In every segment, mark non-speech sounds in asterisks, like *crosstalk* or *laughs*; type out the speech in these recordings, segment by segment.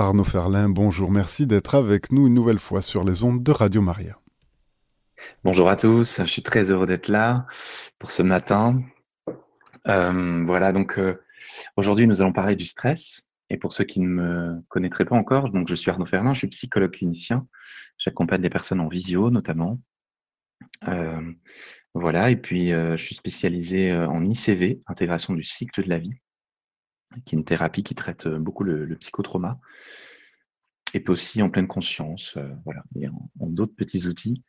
Arnaud Ferlin, bonjour, merci d'être avec nous une nouvelle fois sur les ondes de Radio Maria. Bonjour à tous, je suis très heureux d'être là pour ce matin. Euh, voilà, donc euh, aujourd'hui nous allons parler du stress. Et pour ceux qui ne me connaîtraient pas encore, donc je suis Arnaud Ferlin, je suis psychologue clinicien. J'accompagne des personnes en visio notamment. Euh, voilà, et puis je suis spécialisé en ICV, intégration du cycle de la vie qui est une thérapie qui traite euh, beaucoup le, psychotrauma, et puis aussi en pleine conscience, euh, voilà, et en, d'autres petits outils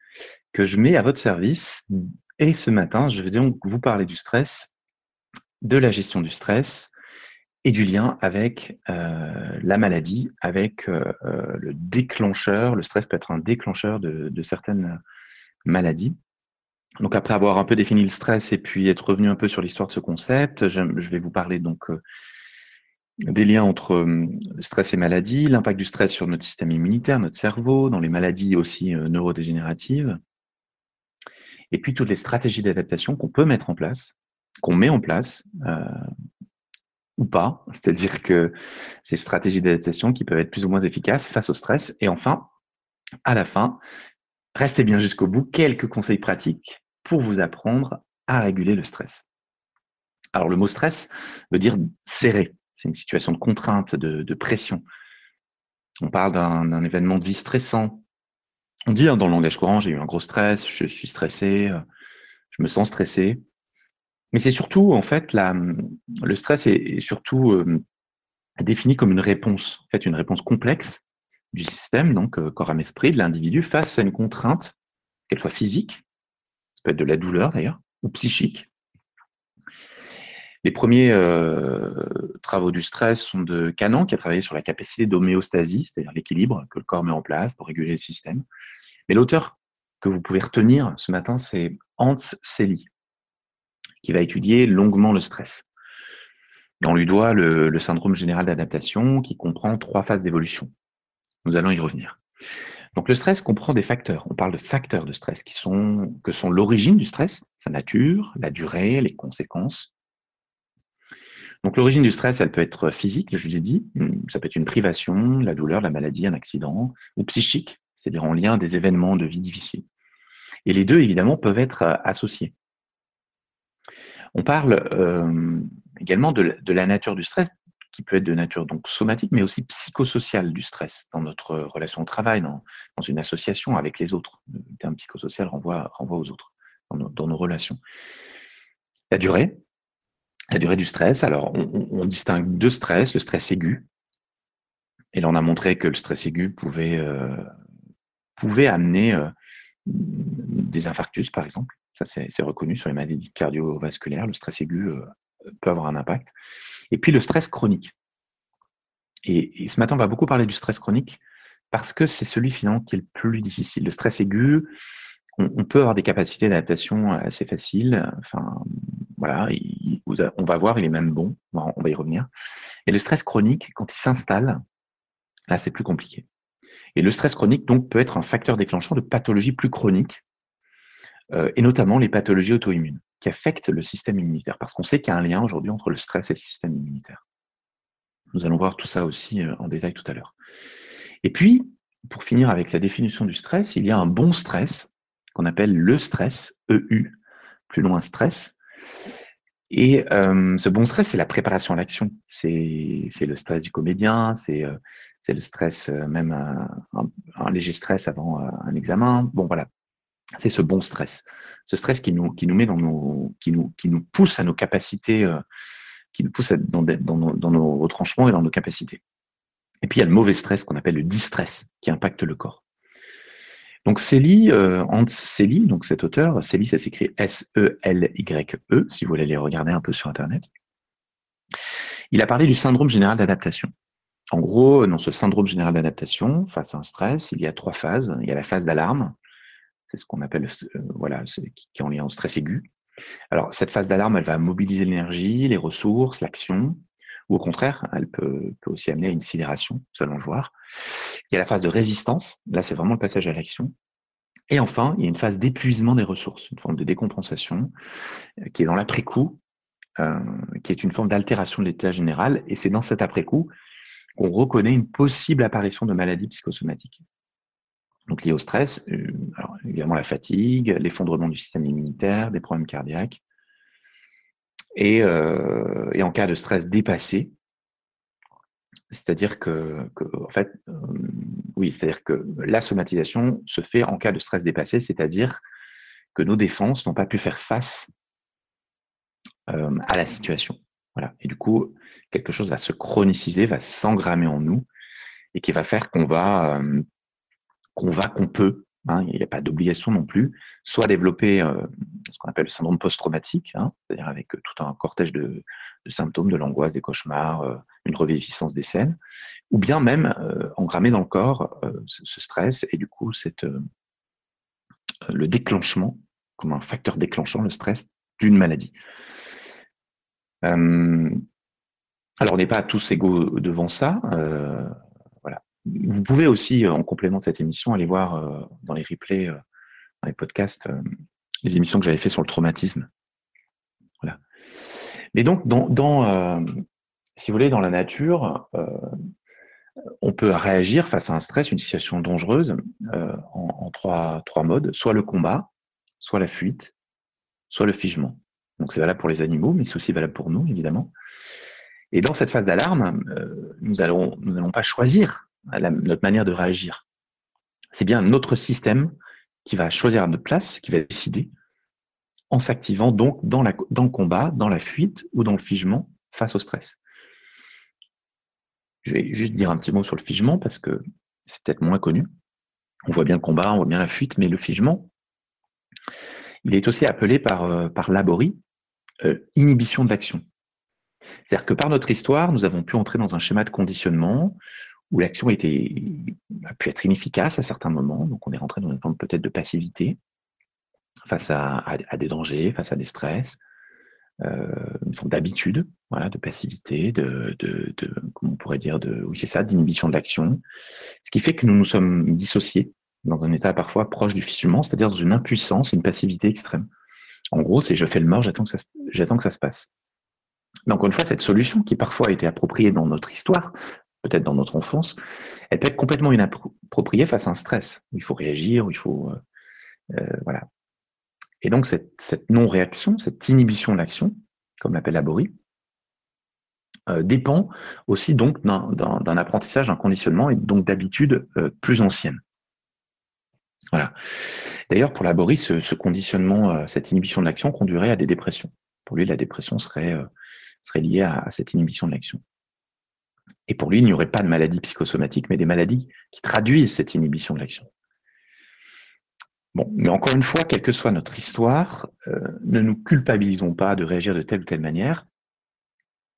que je mets à votre service. Et ce matin, je vais donc vous parler du stress, de la gestion du stress et du lien avec euh, la maladie, avec le déclencheur. Le stress peut être un déclencheur de, certaines maladies. Donc après avoir un peu défini le stress et puis être revenu un peu sur l'histoire de ce concept, je, vais vous parler donc des liens entre euh, stress et maladie, l'impact du stress sur notre système immunitaire, notre cerveau, dans les maladies aussi euh, neurodégénératives, et puis toutes les stratégies d'adaptation qu'on peut mettre en place, qu'on met en place, euh, ou pas, *laughs* c'est-à-dire que ces stratégies d'adaptation qui peuvent être plus ou moins efficaces face au stress, et enfin, à la fin, restez bien jusqu'au bout, quelques conseils pratiques pour vous apprendre à réguler le stress. Alors le mot stress veut dire serrer, c'est une situation de contrainte, de, pression. On parle d'un événement de vie stressant. On dit hein, dans le langage courant, j'ai eu un gros stress, je suis stressé, euh, je me sens stressé. Mais c'est surtout, en fait, le stress est, surtout euh, défini comme une réponse, en fait, une réponse complexe du système, donc euh, corps, âme, esprit, de l'individu face à une contrainte, qu'elle soit physique, ça peut être de la douleur d'ailleurs, ou psychique, les premiers euh, travaux du stress sont de Canon, qui a travaillé sur la capacité d'homéostasie, c'est-à-dire l'équilibre que le corps met en place pour réguler le système. Mais l'auteur que vous pouvez retenir ce matin, c'est Hans Selye, qui va étudier longuement le stress. on lui doit le, syndrome général d'adaptation qui comprend trois phases d'évolution. Nous allons y revenir. Donc le stress comprend des facteurs. On parle de facteurs de stress qui que sont l'origine du stress, sa nature, la durée, les conséquences, donc l'origine du stress, elle peut être physique, je l'ai dit, ça peut être une privation, la douleur, la maladie, un accident, ou psychique, c'est-à-dire en lien des événements de vie difficiles. Et les deux, évidemment, peuvent être euh, associés. On parle euh, également de, la nature du stress, qui peut être de nature donc somatique, mais aussi psychosociale du stress dans notre relation au travail, dans, une association avec les autres. Le terme psychosocial renvoie aux autres, dans nos relations. La durée, la durée du stress, alors on, distingue deux stress, le stress aigu. Et là, on a montré que le stress aigu pouvait, euh, amener euh, des infarctus, par exemple. Ça, c'est reconnu sur les maladies cardiovasculaires. Le stress aigu euh, peut avoir un impact. Et puis le stress chronique. Et, ce matin, on va beaucoup parler du stress chronique parce que c'est celui finalement qui est le plus difficile. Le stress aigu, on, peut avoir des capacités d'adaptation assez faciles. Enfin, voilà, on va voir, il est même bon. On va y revenir. Et le stress chronique, quand il s'installe, là, c'est plus compliqué. Et le stress chronique, donc, peut être un facteur déclenchant de pathologies plus chroniques, euh, et notamment les pathologies auto-immunes, qui affectent le système immunitaire, parce qu'on sait qu'il y a un lien aujourd'hui entre le stress et le système immunitaire. Nous allons voir tout ça aussi euh, en détail tout à l'heure. Et puis, pour finir avec la définition du stress, il y a un bon stress qu'on appelle le stress, EU, plus loin stress. Et euh, ce bon stress, c'est la préparation à l'action. C'est le stress du comédien, c'est euh, le stress, euh, même un, léger stress avant un examen. Bon, voilà. C'est ce bon stress. Ce stress qui nous, pousse à nos capacités, qui nous pousse dans, dans nos retranchements et dans nos capacités. Et puis il y a le mauvais stress qu'on appelle le distress, qui impacte le corps. Donc Célie, euh, Hans Célie, donc cet auteur, Célie, ça s'écrit S-E-L-Y-E, -E, si vous voulez aller regarder un peu sur Internet. Il a parlé du syndrome général d'adaptation. En gros, dans ce syndrome général d'adaptation, face à un stress, il y a trois phases. Il y a la phase d'alarme, c'est ce qu'on appelle, euh, voilà, qui, qui est en lien au stress aigu. Alors, cette phase d'alarme, elle va mobiliser l'énergie, les ressources, l'action au contraire, elle peut, aussi amener à une sidération, nous allons voir. Il y a la phase de résistance, là c'est vraiment le passage à l'action. Et enfin, il y a une phase d'épuisement des ressources, une forme de décompensation, euh, qui est dans l'après-coup, euh, qui est une forme d'altération de l'état général. Et c'est dans cet après-coup qu'on reconnaît une possible apparition de maladies psychosomatiques. Donc liées au stress, euh, évidemment la fatigue, l'effondrement du système immunitaire, des problèmes cardiaques. Et, euh, et en cas de stress dépassé, c'est-à-dire que, en fait, euh, oui, c'est-à-dire que la somatisation se fait en cas de stress dépassé, c'est-à-dire que nos défenses n'ont pas pu faire face euh, à la situation. Voilà. Et du coup, quelque chose va se chroniciser, va s'engrammer en nous, et qui va faire qu'on va, qu'on va, qu'on peut, hein, il n'y a pas d'obligation non plus, soit développer euh, ce qu'on appelle le syndrome post-traumatique, hein, c'est-à-dire avec tout un cortège de, symptômes, de l'angoisse, des cauchemars, une reviviscence des scènes, ou bien même engrammer dans le corps ce, stress et du coup le déclenchement, comme un facteur déclenchant, le stress d'une maladie. Euh, alors, on n'est pas tous égaux devant ça. Euh. Vous pouvez aussi, en complément de cette émission, aller voir euh, dans les replays, dans les podcasts, les émissions que j'avais fait sur le traumatisme. Voilà. Mais donc, si vous voulez, dans la nature, on peut réagir face à un stress, une situation dangereuse, en, trois, modes, soit le combat, soit la fuite, soit le figement. Donc c'est valable pour les animaux, mais c'est aussi valable pour nous, évidemment. Et dans cette phase d'alarme, euh, nous n'allons pas choisir notre manière de réagir. C'est bien notre système qui va choisir notre place, qui va décider, en s'activant donc dans, le combat, dans la fuite ou dans le figement face au stress. Je vais juste dire un petit mot sur le figement parce que c'est peut-être moins connu. On voit bien le combat, on voit bien la fuite, mais le figement, il est aussi appelé par, euh, par Laborie euh, inhibition de l'action. C'est-à-dire que par notre histoire, nous avons pu entrer dans un schéma de conditionnement où l'action a pu être inefficace à certains moments. Donc, on est rentré dans une forme peut-être de passivité face à, des dangers, face à des stress, euh, une forme d'habitude, voilà, de passivité, de, de, comment on pourrait dire, oui, c'est ça, d'inhibition de l'action. Ce qui fait que nous nous sommes dissociés dans un état parfois proche du figement, c'est-à-dire dans une impuissance, une passivité extrême. En gros, c'est je fais le mort, j'attends que, ça, que ça se passe. Mais encore une fois, cette solution qui parfois a été appropriée dans notre histoire, peut-être dans notre enfance, elle peut être complètement inappropriée face à un stress, où il faut réagir, où il faut... Euh, euh, voilà. Et donc, cette, non-réaction, cette inhibition de l'action, comme l'appelle Laborie, euh, dépend aussi donc d'un, apprentissage, d'un conditionnement et donc d'habitudes euh, plus anciennes. Voilà. D'ailleurs, pour Laborie, ce, ce conditionnement, cette inhibition de l'action conduirait à des dépressions. Pour lui, la dépression serait, serait liée à, cette inhibition de l'action. Et pour lui, il n'y aurait pas de maladie psychosomatique, mais des maladies qui traduisent cette inhibition de l'action. Bon, mais encore une fois, quelle que soit notre histoire, euh, ne nous culpabilisons pas de réagir de telle ou telle manière,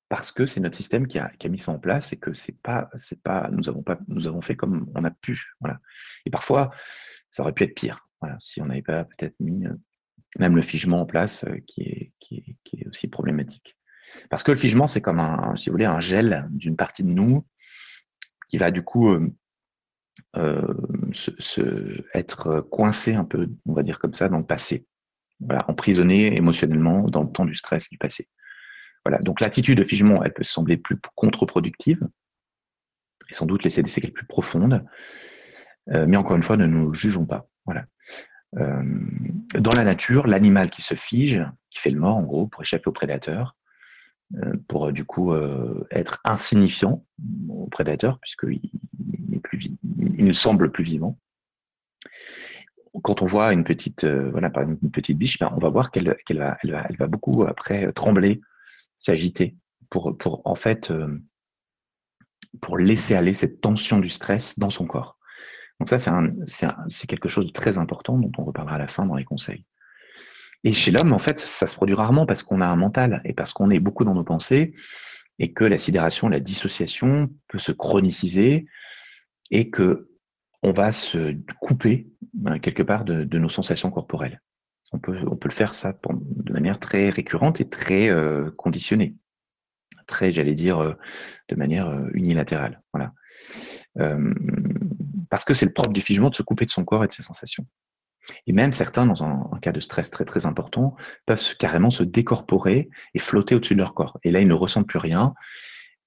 parce que c'est notre système qui a, mis ça en place et que c'est pas, c'est pas, nous avons pas, nous avons fait comme on a pu, voilà. Et parfois, ça aurait pu être pire. Voilà, si on n'avait pas peut-être mis euh, même le figement en place, euh, qui, est, aussi problématique. Parce que le figement, c'est comme un, si vous voulez, un gel d'une partie de nous qui va du coup euh, se, être coincé un peu, on va dire comme ça, dans le passé. Voilà, emprisonné émotionnellement dans le temps du stress du passé. Voilà. Donc l'attitude de figement, elle peut sembler plus contre-productive et sans doute laisser des séquelles plus profondes. Euh, mais encore une fois, ne nous jugeons pas. Voilà. Euh, dans la nature, l'animal qui se fige, qui fait le mort en gros pour échapper au prédateur, euh, pour du coup être insignifiant au prédateur, puisqu'il il, il ne semble plus vivant. Quand on voit une petite, voilà, une petite biche, ben, on va voir qu'elle va, elle va, elle va beaucoup après trembler, s'agiter, pour, pour en fait pour laisser aller cette tension du stress dans son corps. Donc ça, c'est quelque chose de très important dont on reparlera à la fin dans les conseils. Et chez l'homme, en fait, ça, se produit rarement parce qu'on a un mental et parce qu'on est beaucoup dans nos pensées et que la sidération, la dissociation peut se chroniciser et que on va se couper ben, quelque part de, nos sensations corporelles. On peut, on peut le faire ça de manière très récurrente et très euh, conditionnée, très, j'allais dire, euh, de manière euh, unilatérale. Voilà parce que c'est le propre du figement de se couper de son corps et de ses sensations. Et même certains, dans un, cas de stress très très important, peuvent carrément se décorporer et flotter au-dessus de leur corps. Et là, ils ne ressentent plus rien.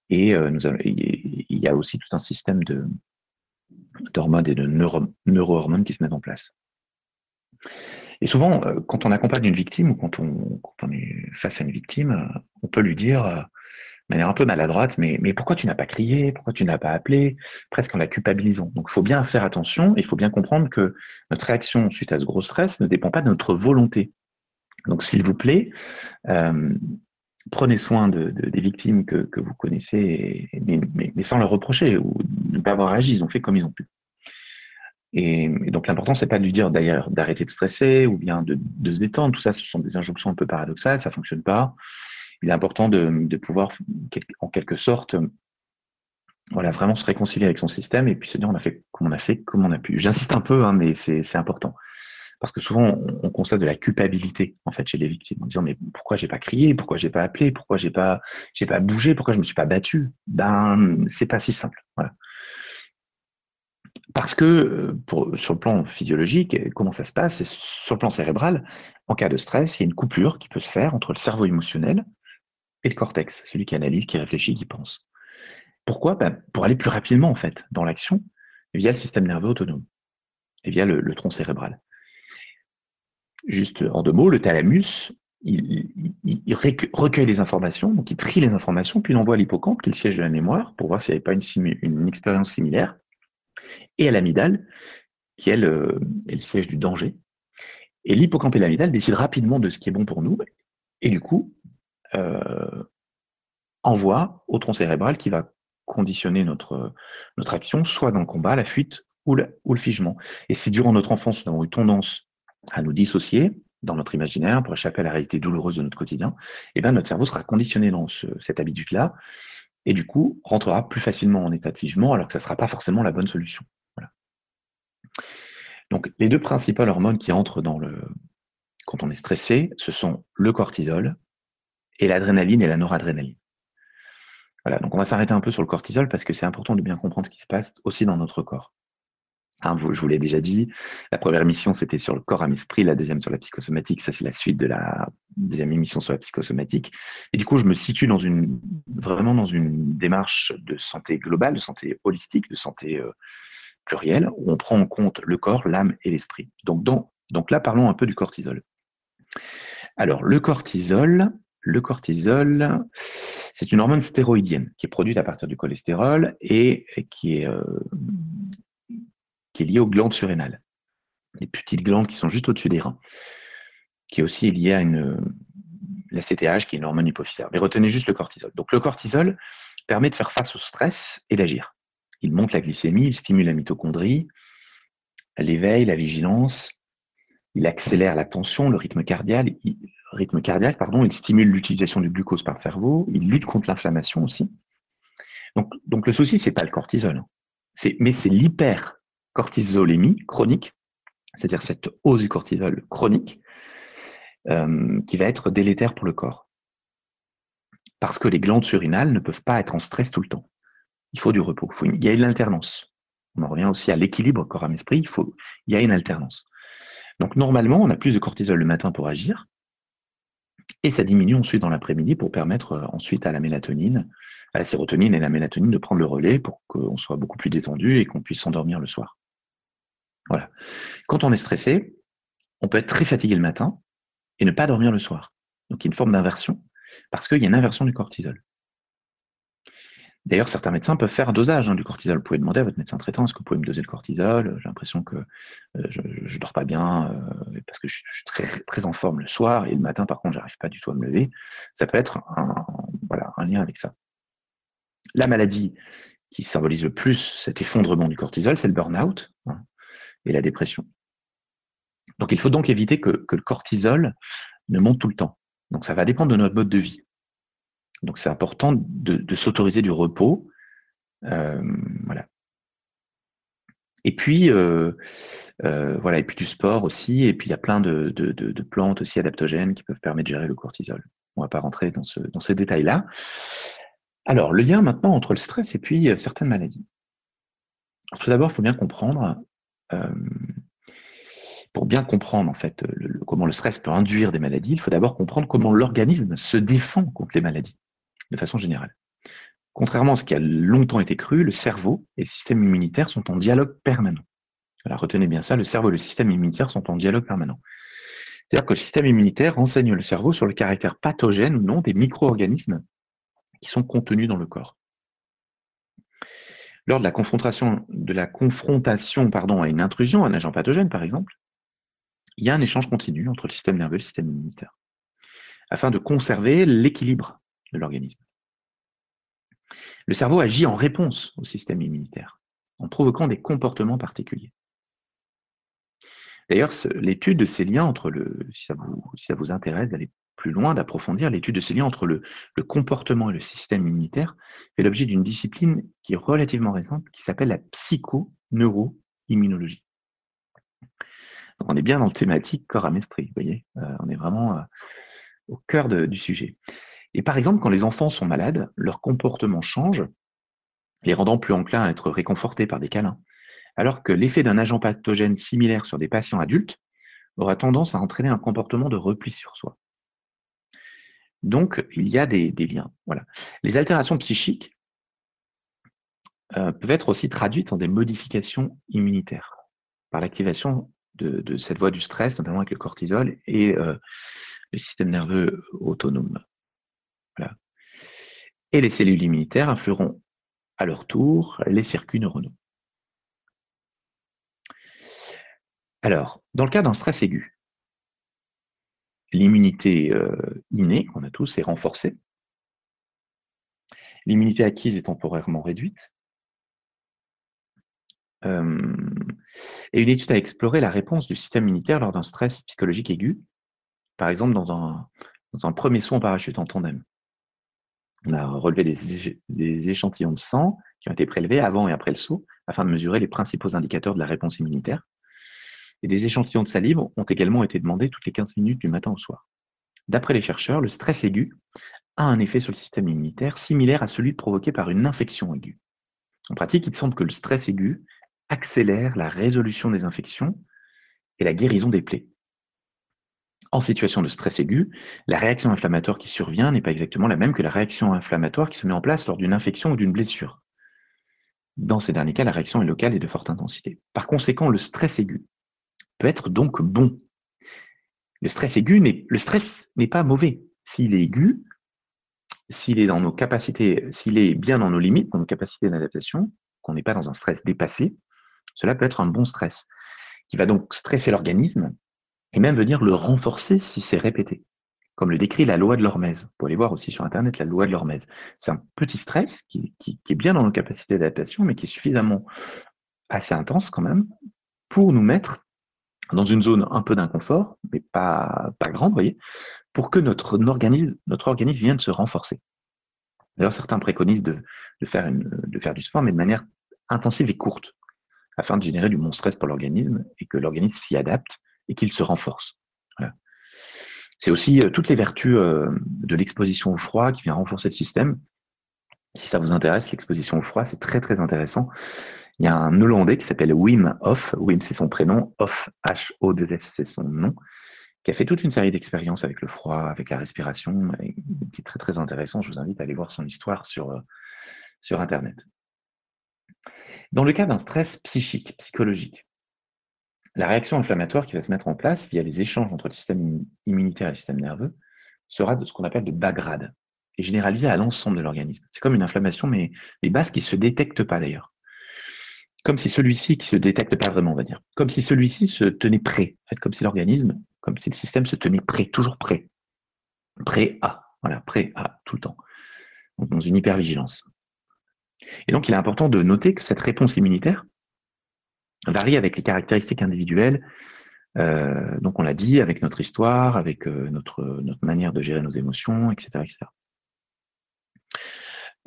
Et il y a aussi tout un système d'hormones et de neurohormones qui se mettent en place. Et souvent, quand on accompagne une victime ou quand on, est face à une victime, on peut lui dire manière un peu maladroite, mais, pourquoi tu n'as pas crié, pourquoi tu n'as pas appelé, presque en la culpabilisant. Donc il faut bien faire attention, il faut bien comprendre que notre réaction suite à ce gros stress ne dépend pas de notre volonté. Donc s'il vous plaît, euh, prenez soin de, des victimes que, vous connaissez, mais, sans leur reprocher ou ne pas avoir agi, ils ont fait comme ils ont pu. Et, donc l'important, c'est pas de lui dire d'ailleurs d'arrêter de stresser ou bien de, de, se détendre. Tout ça, ce sont des injonctions un peu paradoxales, ça fonctionne pas il est important de, pouvoir, en quelque sorte, voilà, vraiment se réconcilier avec son système et puis se dire on a fait comme on a fait, comme on a pu. J'insiste un peu, hein, mais c'est important. Parce que souvent, on, constate de la culpabilité en fait chez les victimes, en disant mais pourquoi j'ai pas crié, pourquoi j'ai pas appelé, pourquoi j'ai pas pas bougé, pourquoi je me suis pas battu? Ben c'est pas si simple. Parce que pour, sur le plan physiologique, comment ça se passe? Sur le plan cérébral, en cas de stress, il y a une coupure qui peut se faire entre le cerveau émotionnel le cortex, celui qui analyse, qui réfléchit, qui pense. Pourquoi? Ben, Pour aller plus rapidement en fait dans l'action via le système nerveux autonome et via le, tronc cérébral. Juste en deux mots, le thalamus, il, recueille les informations, donc il trie les informations, puis il envoie à l'hippocampe, qui est le siège de la mémoire, pour voir s'il n'y avait pas une, expérience similaire, et à l'amidale, qui est le, est le siège du danger. Et l'hippocampe et l'amidale décident rapidement de ce qui est bon pour nous, et du coup, euh, envoie au tronc cérébral qui va conditionner notre, notre action, soit dans le combat, la fuite ou le, figement. Et si durant notre enfance, nous avons eu tendance à nous dissocier dans notre imaginaire pour échapper à la réalité douloureuse de notre quotidien, eh bien notre cerveau sera conditionné dans cette habitude-là et du coup rentrera plus facilement en état de figement alors que ça ne sera pas forcément la bonne solution. Donc les deux principales hormones qui entrent dans le quand on est stressé, ce sont le cortisol et l'adrénaline et la noradrénaline. Voilà, donc on va s'arrêter un peu sur le cortisol parce que c'est important de bien comprendre ce qui se passe aussi dans notre corps. Hein, je vous l'ai déjà dit, la première émission c'était sur le corps à esprit, la deuxième sur la psychosomatique, ça c'est la suite de la deuxième émission sur la psychosomatique. Et du coup, je me situe vraiment dans une démarche de santé globale, de santé holistique, de santé euh, plurielle, où on prend en compte le corps, l'âme et l'esprit. Donc là, parlons un peu du cortisol. Alors, le cortisol, le cortisol, c'est une hormone stéroïdienne qui est produite à partir du cholestérol et qui est, euh, qui est liée aux glandes surrénales, les petites glandes qui sont juste au-dessus des reins, qui est aussi liée à une, la CTH, qui est une hormone hypophysaire. Mais retenez juste le cortisol. Donc le cortisol permet de faire face au stress et d'agir. Il monte la glycémie, il stimule la mitochondrie, l'éveil, la vigilance, il accélère la tension, le rythme cardiaque, rythme cardiaque, pardon, il stimule l'utilisation du glucose par le cerveau, il lutte contre l'inflammation aussi. Donc, donc le souci, c'est pas le cortisol, mais c'est l'hypercortisolémie chronique, c'est-à-dire cette hausse du cortisol chronique, euh, qui va être délétère pour le corps. Parce que les glandes surinales ne peuvent pas être en stress tout le temps. Il faut du repos. il y a une alternance. On en revient aussi à l'équilibre corps-âme-esprit. Il, faut, il y a une alternance. Donc normalement, on a plus de cortisol le matin pour agir, et ça diminue ensuite dans l'après-midi pour permettre euh, ensuite à la mélatonine, à la sérotonine et la mélatonine de prendre le relais pour qu'on soit beaucoup plus détendu et qu'on puisse s'endormir le soir. Voilà. Quand on est stressé, on peut être très fatigué le matin et ne pas dormir le soir. Donc il y a une forme d'inversion parce qu'il y a une inversion du cortisol. D'ailleurs, certains médecins peuvent faire un dosage hein, du cortisol. Vous pouvez demander à votre médecin traitant est-ce que vous pouvez me doser le cortisol? J'ai l'impression que euh, je ne dors pas bien euh, parce que je, suis très, en forme le soir et le matin, par contre, j'arrive pas du tout à me lever. Ça peut être un, lien avec ça. La maladie qui symbolise le plus cet effondrement du cortisol, c'est le burn-out hein, et la dépression. Donc, il faut donc éviter que le cortisol ne monte tout le temps. Donc, ça va dépendre de notre mode de vie. Donc c'est important de, s'autoriser du repos. Euh. Et puis, euh, euh, voilà, et puis du sport aussi, et puis il y a plein de, plantes aussi adaptogènes qui peuvent permettre de gérer le cortisol. On ne va pas rentrer dans, ce, dans ces détails-là. Alors, le lien maintenant entre le stress et puis certaines maladies. tout d'abord, il faut bien comprendre, pour bien comprendre en fait comment le stress peut induire des maladies, il faut d'abord comprendre comment l'organisme se défend contre les maladies de façon générale. Contrairement à ce qui a longtemps été cru, le cerveau et le système immunitaire sont en dialogue permanent. Alors retenez bien ça, le cerveau et le système immunitaire sont en dialogue permanent. C'est-à-dire que le système immunitaire renseigne le cerveau sur le caractère pathogène ou non des micro-organismes qui sont contenus dans le corps. Lors de la confrontation, de la confrontation pardon, à une intrusion, un agent pathogène par exemple, il y a un échange continu entre le système nerveux et le système immunitaire, afin de conserver l'équilibre de l'organisme. Le cerveau agit en réponse au système immunitaire, en provoquant des comportements particuliers. D'ailleurs, l'étude de ces liens entre le, si ça vous, intéresse d'aller plus loin, d'approfondir l'étude de ces liens entre le, comportement et le système immunitaire, fait l'objet d'une discipline qui est relativement récente, qui s'appelle la psychoneuroimmunologie. Donc on est bien dans le thématique corps à esprit, vous voyez, euh, on est vraiment euh, au cœur du sujet. Et par exemple, quand les enfants sont malades, leur comportement change, les rendant plus enclins à être réconfortés par des câlins, alors que l'effet d'un agent pathogène similaire sur des patients adultes aura tendance à entraîner un comportement de repli sur soi. Donc, il y a des, liens. Voilà. Les altérations psychiques euh, peuvent être aussi traduites en des modifications immunitaires par l'activation de, cette voie du stress, notamment avec le cortisol et euh, le système nerveux autonome. Et les cellules immunitaires influeront à leur tour les circuits neuronaux. Alors, dans le cas d'un stress aigu, l'immunité euh, innée qu'on a tous est renforcée. L'immunité acquise est temporairement réduite. Euh, et une étude a exploré la réponse du système immunitaire lors d'un stress psychologique aigu, par exemple dans un, premier saut en parachute en tandem. On a relevé des, échantillons de sang qui ont été prélevés avant et après le saut afin de mesurer les principaux indicateurs de la réponse immunitaire. Et des échantillons de salive ont également été demandés toutes les 15 minutes du matin au soir. D'après les chercheurs, le stress aigu a un effet sur le système immunitaire similaire à celui provoqué par une infection aiguë. En pratique, il semble que le stress aigu accélère la résolution des infections et la guérison des plaies. En situation de stress aigu, la réaction inflammatoire qui survient n'est pas exactement la même que la réaction inflammatoire qui se met en place lors d'une infection ou d'une blessure. Dans ces derniers cas, la réaction est locale et de forte intensité. Par conséquent, le stress aigu peut être donc bon. Le stress aigu n'est, le stress n'est pas mauvais. S'il est aigu, s'il est s'il est bien dans nos limites, dans nos capacités d'adaptation, qu'on n'est pas dans un stress dépassé, cela peut être un bon stress qui va donc stresser l'organisme et même venir le renforcer si c'est répété. Comme le décrit la loi de l'hormèse. Vous pouvez aller voir aussi sur Internet la loi de l'hormèse. C'est un petit stress qui, est bien dans nos capacités d'adaptation, mais qui est suffisamment assez intense quand même pour nous mettre dans une zone un peu d'inconfort, mais pas, pas grande, vous voyez, pour que notre organisme, notre organisme vienne se renforcer. D'ailleurs, certains préconisent de, de, faire une, de faire du sport, mais de manière intensive et courte, afin de générer du bon stress pour l'organisme et que l'organisme s'y adapte et qu'il se renforce. C'est aussi euh, toutes les vertus euh, de l'exposition au froid qui vient renforcer le système. Si ça vous intéresse, l'exposition au froid, c'est très très intéressant. Il y a un Hollandais qui s'appelle Wim Hof, Wim c'est son prénom, Hof, H-O-2-F c'est son nom, qui a fait toute une série d'expériences avec le froid, avec la respiration, qui est très très intéressant. Je vous invite à aller voir son histoire sur, euh, sur Internet. Dans le cas d'un stress psychique, psychologique, la réaction inflammatoire qui va se mettre en place via les échanges entre le système immunitaire et le système nerveux sera de ce qu'on appelle de bas grade et généralisée à l'ensemble de l'organisme. C'est comme une inflammation, mais les bases qui ne se détectent pas d'ailleurs. Comme si celui-ci qui se détecte pas vraiment, on va dire, comme si celui-ci se tenait prêt, comme si l'organisme, comme si le système se tenait prêt, toujours prêt, prêt à, voilà, prêt à tout le temps, dans une hypervigilance. Et donc, il est important de noter que cette réponse immunitaire varie avec les caractéristiques individuelles. Euh, donc, on l'a dit, avec notre histoire, avec euh, notre, manière de gérer nos émotions, etc., etc.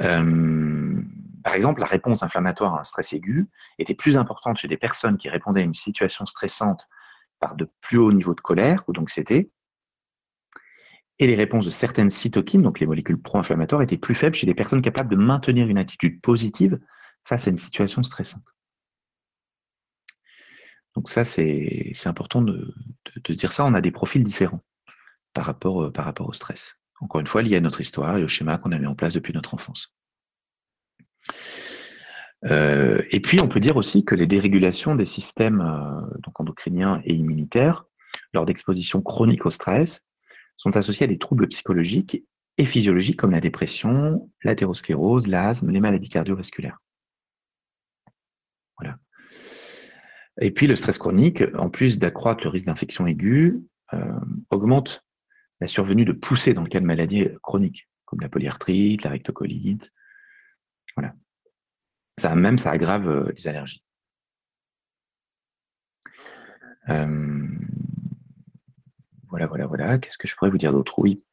Euh, par exemple, la réponse inflammatoire à un stress aigu était plus importante chez des personnes qui répondaient à une situation stressante par de plus hauts niveaux de colère ou d'anxiété. Et les réponses de certaines cytokines, donc les molécules pro-inflammatoires, étaient plus faibles chez des personnes capables de maintenir une attitude positive face à une situation stressante. Donc ça, c'est important de, dire ça. On a des profils différents par rapport, euh, par rapport au stress. Encore une fois, lié à notre histoire et au schéma qu'on a mis en place depuis notre enfance. Euh, et puis, on peut dire aussi que les dérégulations des systèmes donc endocriniens et immunitaires lors d'exposition chronique au stress sont associées à des troubles psychologiques et physiologiques comme la dépression, l'athérosclérose, l'asthme, les maladies cardiovasculaires. Voilà. Et puis le stress chronique, en plus d'accroître le risque d'infection aiguë, euh, augmente la survenue de poussées dans le cas de maladies chroniques, comme la polyarthrite, la rectocolite. Voilà. Ça même, ça aggrave euh, les allergies. Euh, voilà, voilà, voilà. Qu'est-ce que je pourrais vous dire d'autre? Oui.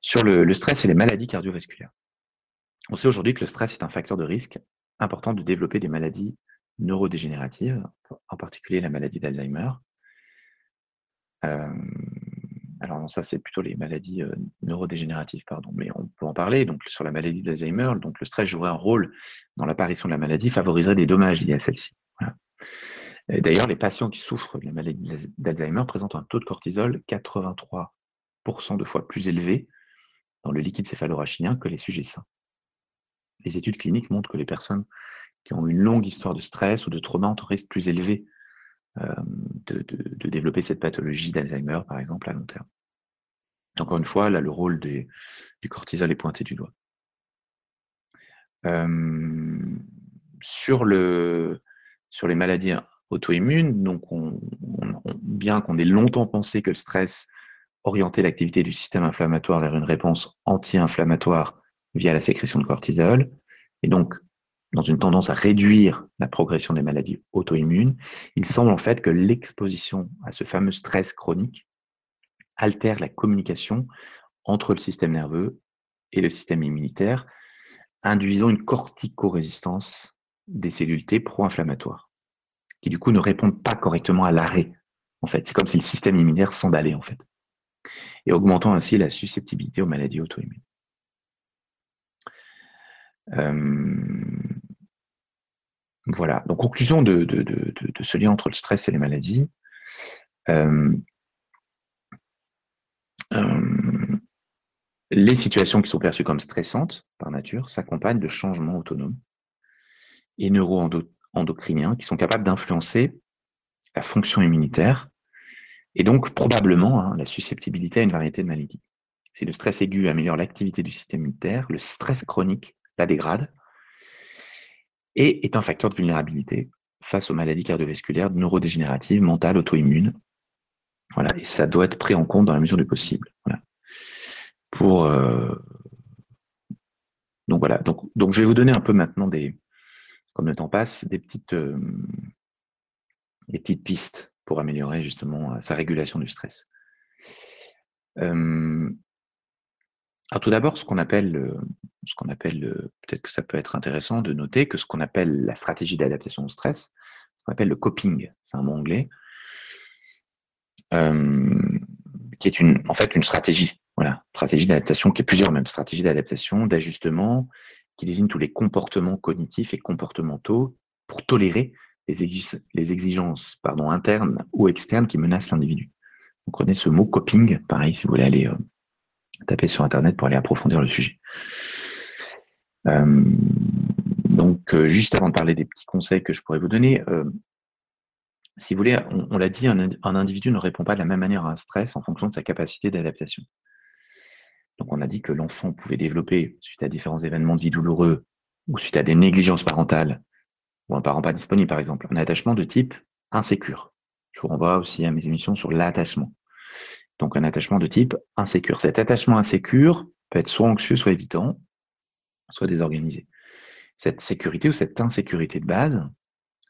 sur le, le stress et les maladies cardiovasculaires. On sait aujourd'hui que le stress est un facteur de risque important de développer des maladies neurodégénératives, en particulier la maladie d'Alzheimer. Euh, alors ça c'est plutôt les maladies euh, neurodégénératives, pardon, mais on peut en parler. Donc sur la maladie d'Alzheimer, le stress jouerait un rôle dans l'apparition de la maladie, favoriserait des dommages liés à celle-ci. D'ailleurs, les patients qui souffrent de la maladie d'Alzheimer présentent un taux de cortisol 83% de fois plus élevé dans le liquide céphalorachidien que les sujets sains. Les études cliniques montrent que les personnes qui ont une longue histoire de stress ou de trauma ont un risque plus élevé euh, de, développer cette pathologie d'Alzheimer, par exemple, à long terme. Encore une fois, là, le rôle du cortisol est pointé du doigt. Euh, sur, le, sur les maladies auto-immunes, donc bien qu'on ait longtemps pensé que le stress orientait l'activité du système inflammatoire vers une réponse anti-inflammatoire via la sécrétion de cortisol, et donc dans une tendance à réduire la progression des maladies auto-immunes, il semble en fait que l'exposition à ce fameux stress chronique altère la communication entre le système nerveux et le système immunitaire, induisant une corticorésistance des cellules T pro-inflammatoires, qui du coup ne répondent pas correctement à l'arrêt. En fait, c'est comme si le système immunitaire s'endallait en fait, et augmentant ainsi la susceptibilité aux maladies auto-immunes. Euh, voilà. Donc, conclusion de, ce lien entre le stress et les maladies. Euh, euh, les situations qui sont perçues comme stressantes par nature s'accompagnent de changements autonomes et neuro-endocriniens qui sont capables d'influencer la fonction immunitaire et donc probablement hein, la susceptibilité à une variété de maladies. Si le stress aigu améliore l'activité du système immunitaire, le stress chronique la dégrade et est un facteur de vulnérabilité face aux maladies cardiovasculaires, neurodégénératives, mentales, auto-immunes. Voilà, et ça doit être pris en compte dans la mesure du possible. Pour euh, donc voilà, donc, donc je vais vous donner un peu maintenant des, comme le temps passe, des petites, euh, des petites pistes pour améliorer justement euh, sa régulation du stress. Alors tout d'abord, ce qu'on appelle, ce qu'on appelle, peut-être que ça peut être intéressant de noter que ce qu'on appelle la stratégie d'adaptation au stress, ce qu'on appelle le coping, c'est un mot anglais, qui est en fait une stratégie, voilà, stratégie d'adaptation, qui est plusieurs même stratégies d'adaptation, d'ajustement, qui désigne tous les comportements cognitifs et comportementaux pour tolérer les, exigences pardon, internes ou externes qui menacent l'individu. Vous connaissez ce mot coping, pareil, si vous voulez aller taper sur Internet pour aller approfondir le sujet. Euh, donc, euh, juste avant de parler des petits conseils que je pourrais vous donner, euh, si vous voulez, on, l'a dit, un, individu ne répond pas de la même manière à un stress en fonction de sa capacité d'adaptation. Donc, on a dit que l'enfant pouvait développer, suite à différents événements de vie douloureux ou suite à des négligences parentales, ou un parent pas disponible, par exemple, un attachement de type insécure. Je vous renvoie aussi à mes émissions sur l'attachement. Donc un attachement de type insécure. Cet attachement insécure peut être soit anxieux, soit évitant, soit désorganisé. Cette sécurité ou cette insécurité de base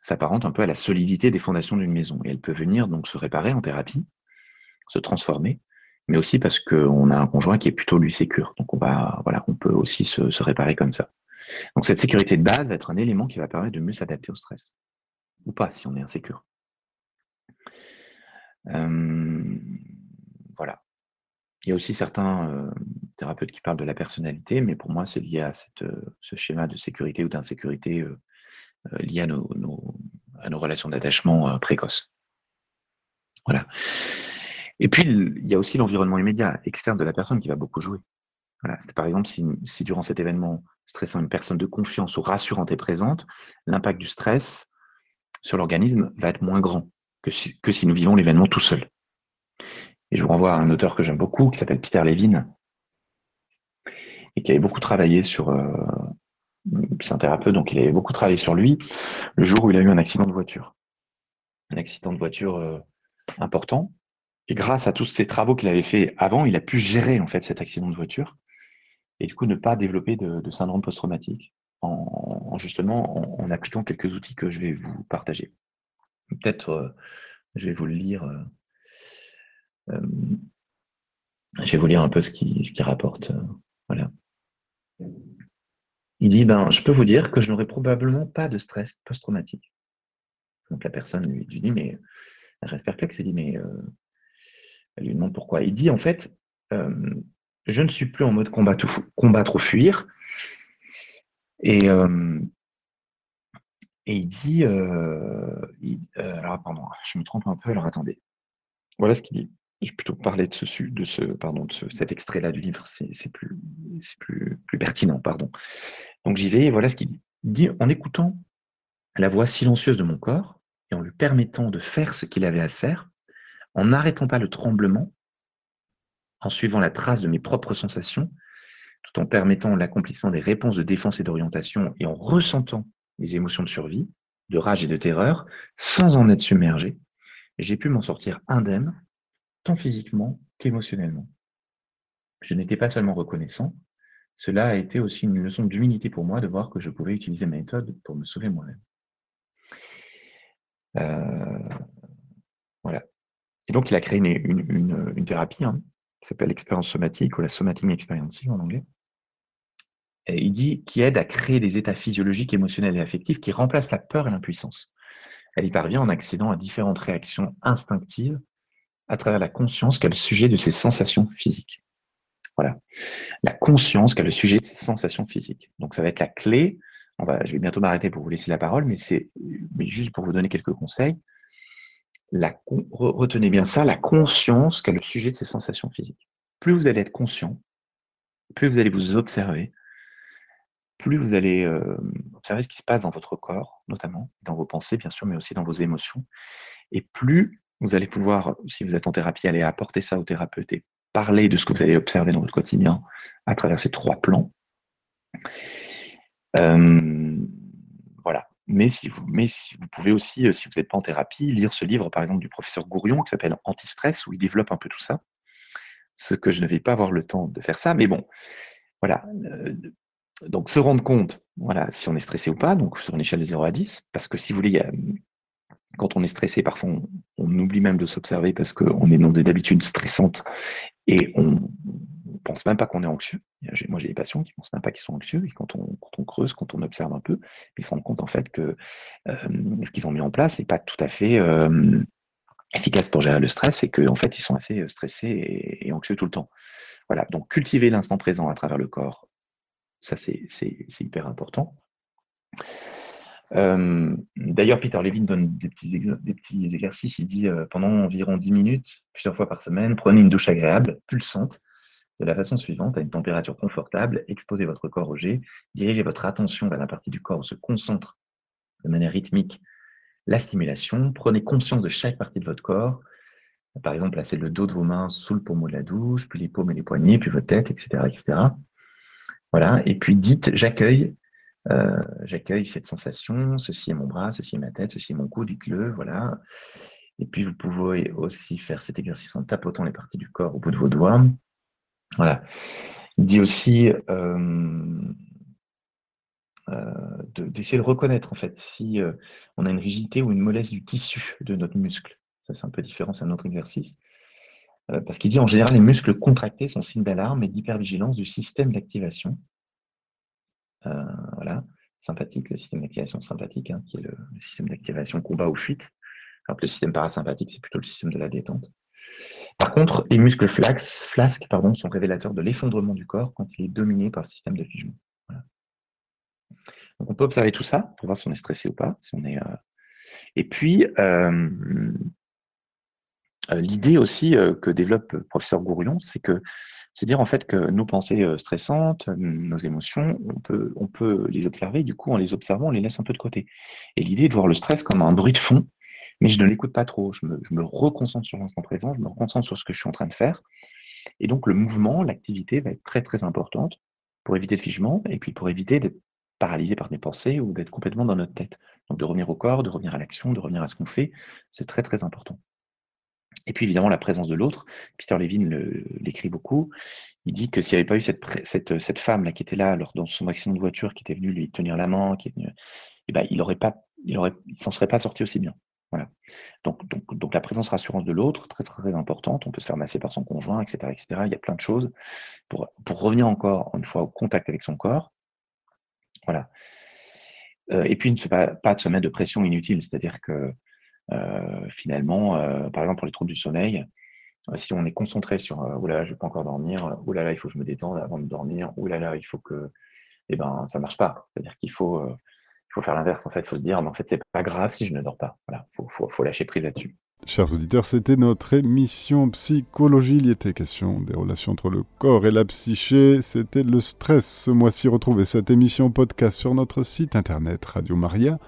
s'apparente un peu à la solidité des fondations d'une maison. Et elle peut venir donc se réparer en thérapie, se transformer, mais aussi parce qu'on a un conjoint qui est plutôt lui sécure. Donc on peut aussi se, réparer comme ça. Donc cette sécurité de base va être un élément qui va permettre de mieux s'adapter au stress. Ou pas si on est insécure. Euh, voilà. Il y a aussi certains euh, thérapeutes qui parlent de la personnalité, mais pour moi, c'est lié à euh, ce schéma de sécurité ou d'insécurité euh, lié à nos, relations d'attachement précoces. Voilà. Et puis, il y a aussi l'environnement immédiat, externe de la personne qui va beaucoup jouer. Par exemple si, durant cet événement stressant, une personne de confiance ou rassurante est présente, l'impact du stress sur l'organisme va être moins grand que si nous vivons l'événement tout seul. Et je vous renvoie à un auteur que j'aime beaucoup qui s'appelle Peter Levin et qui avait beaucoup travaillé sur. Euh, c'est un thérapeute, donc il avait beaucoup travaillé sur lui le jour où il a eu un accident de voiture. Un accident de voiture euh, important. Et grâce à tous ces travaux qu'il avait fait avant, il a pu gérer en fait cet accident de voiture et du coup ne pas développer de, syndrome post-traumatique en, justement en, appliquant quelques outils que je vais vous partager. Peut-être euh, je vais vous le lire. Euh, je vais vous lire un peu ce qui, ce qui rapporte. voilà. Il dit ben, Je peux vous dire que je n'aurai probablement pas de stress post-traumatique. Donc la personne lui, dit Mais elle reste perplexe. Elle dit Mais euh, elle lui demande pourquoi. Il dit En fait, euh, je ne suis plus en mode combattre, ou fuir. Euh, et il dit Alors, pardon, je me trompe un peu. Alors, attendez. Voilà ce qu'il dit vais plutôt parler de ce, de ce, pardon, de cet extrait-là du livre, c'est plus, plus, plus pertinent, pardon. Donc j'y vais, et voilà ce qu'il dit. Dit, en écoutant la voix silencieuse de mon corps, et en lui permettant de faire ce qu'il avait à faire, en n'arrêtant pas le tremblement, en suivant la trace de mes propres sensations, tout en permettant l'accomplissement des réponses de défense et d'orientation, et en ressentant les émotions de survie, de rage et de terreur, sans en être submergé, j'ai pu m'en sortir indemne tant physiquement qu'émotionnellement. Je n'étais pas seulement reconnaissant, cela a été aussi une leçon d'humilité pour moi de voir que je pouvais utiliser ma méthode pour me sauver moi-même. Euh, voilà. Et donc, il a créé une, thérapie hein, qui s'appelle l'expérience somatique ou la somatic experiencing en anglais. Il dit qui aide à créer des états physiologiques, émotionnels et affectifs qui remplacent la peur et l'impuissance. Elle y parvient en accédant à différentes réactions instinctives à travers la conscience qu'a le sujet de ses sensations physiques. Voilà. La conscience qu'a le sujet de ses sensations physiques. Donc, ça va être la clé. On va, je vais bientôt m'arrêter pour vous laisser la parole, mais c'est juste pour vous donner quelques conseils. Retenez bien ça, la conscience qu'a le sujet de ses sensations physiques. Plus vous allez être conscient, plus vous allez vous observer, plus vous allez euh, observer ce qui se passe dans votre corps, notamment dans vos pensées, bien sûr, mais aussi dans vos émotions, et plus vous allez pouvoir, si vous êtes en thérapie, aller apporter ça au thérapeute et parler de ce que vous allez observer dans votre quotidien à travers ces trois plans. Euh, voilà. Mais si, vous, pouvez aussi, euh, si vous n'êtes pas en thérapie, lire ce livre, par exemple, du professeur Gourion, qui s'appelle Anti-stress, où il développe un peu tout ça. Ce que je ne vais pas avoir le temps de faire ça, mais bon, voilà. Euh, donc, se rendre compte, voilà, si on est stressé ou pas, donc sur une échelle de 0 à 10, parce que si vous voulez, il y a quand on est stressé, parfois on, oublie même de s'observer parce qu'on est dans des habitudes stressantes et on ne pense même pas qu'on est anxieux. Moi, j'ai des patients qui ne pensent même pas qu'ils sont anxieux et quand on, creuse, quand on observe un peu, ils se rendent compte en fait que euh, ce qu'ils ont mis en place n'est pas tout à fait euh, efficace pour gérer le stress et qu'en fait, ils sont assez euh, stressés et, et, anxieux tout le temps. Voilà, donc cultiver l'instant présent à travers le corps, ça c'est hyper important. Euh, d'ailleurs, Peter Levin donne des petits, exercices. Il dit euh, pendant environ 10 minutes, plusieurs fois par semaine, prenez une douche agréable, pulsante, de la façon suivante, à une température confortable, exposez votre corps au jet, dirigez votre attention vers la partie du corps où se concentre de manière rythmique la stimulation, prenez conscience de chaque partie de votre corps, par exemple, placez le dos de vos mains sous le pommeau de la douche, puis les paumes et les poignets, puis votre tête, etc. etc. Voilà, et puis dites, j'accueille euh, j'accueille cette sensation, ceci est mon bras, ceci est ma tête, ceci est mon cou, dites-le, voilà. Et puis vous pouvez aussi faire cet exercice en tapotant les parties du corps au bout de vos doigts. Voilà. Il dit aussi euh, euh, d'essayer de, reconnaître en fait si on a une rigidité ou une mollesse du tissu de notre muscle. Ça c'est un peu différent, c'est un autre exercice. parce qu'il dit en général les muscles contractés sont signe d'alarme et d'hypervigilance du système d'activation. Euh, voilà, sympathique, le système d'activation sympathique, hein, qui est le, système d'activation combat ou fuite. Alors que le système parasympathique, c'est plutôt le système de la détente. Par contre, les muscles flasques pardon, sont révélateurs de l'effondrement du corps quand il est dominé par le système de figement. On peut observer tout ça pour voir si on est stressé ou pas. Si on est, euh, Et puis, euh, l'idée aussi que développe le professeur Gourion, c'est que C'est dire en fait que nos pensées euh, stressantes, nos émotions, on peut, on peut les observer, du coup en les observant, on les laisse un peu de côté. Et l'idée est de voir le stress comme un bruit de fond, mais je ne l'écoute pas trop, je me, je me reconcentre sur l'instant présent, je me reconcentre sur ce que je suis en train de faire. Et donc le mouvement, l'activité va être très très importante pour éviter le figement et puis pour éviter d'être paralysé par des pensées ou d'être complètement dans notre tête. Donc de revenir au corps, de revenir à l'action, de revenir à ce qu'on fait, c'est très très important. Et puis évidemment la présence de l'autre. Peter Levine l'écrit beaucoup. Il dit que s'il n'y avait pas eu cette, femme là qui était là de son accident de voiture, qui était venue lui tenir la main, qui est eh ben, il aurait pas, il il s'en serait pas sorti aussi bien. Voilà. Donc, donc, donc la présence rassurante de l'autre, très, très importante. On peut se faire masser par son conjoint, etc., etc. Il y a plein de choses pour, pour revenir encore une fois au contact avec son corps. Voilà. Euh, et puis ne pas, pas de se mettre de pression inutile, c'est-à-dire que finalement, euh, par exemple pour les troubles du sommeil, euh, si on est concentré sur oh là je vais pas encore dormir, oh là là, il faut que je me détende avant de dormir, oh là là, il faut que, eh ben, ça marche pas. C'est-à-dire qu'il faut, il faut faire l'inverse. En fait, il faut se dire, mais en fait, c'est pas grave si je ne dors pas. Voilà, faut, faut, faut lâcher prise là-dessus. Chers auditeurs, c'était notre émission Psychologie. Il y était question des relations entre le corps et la psyché. C'était le stress. Ce mois-ci, retrouvez cette émission podcast sur notre site internet radiomaria.fr.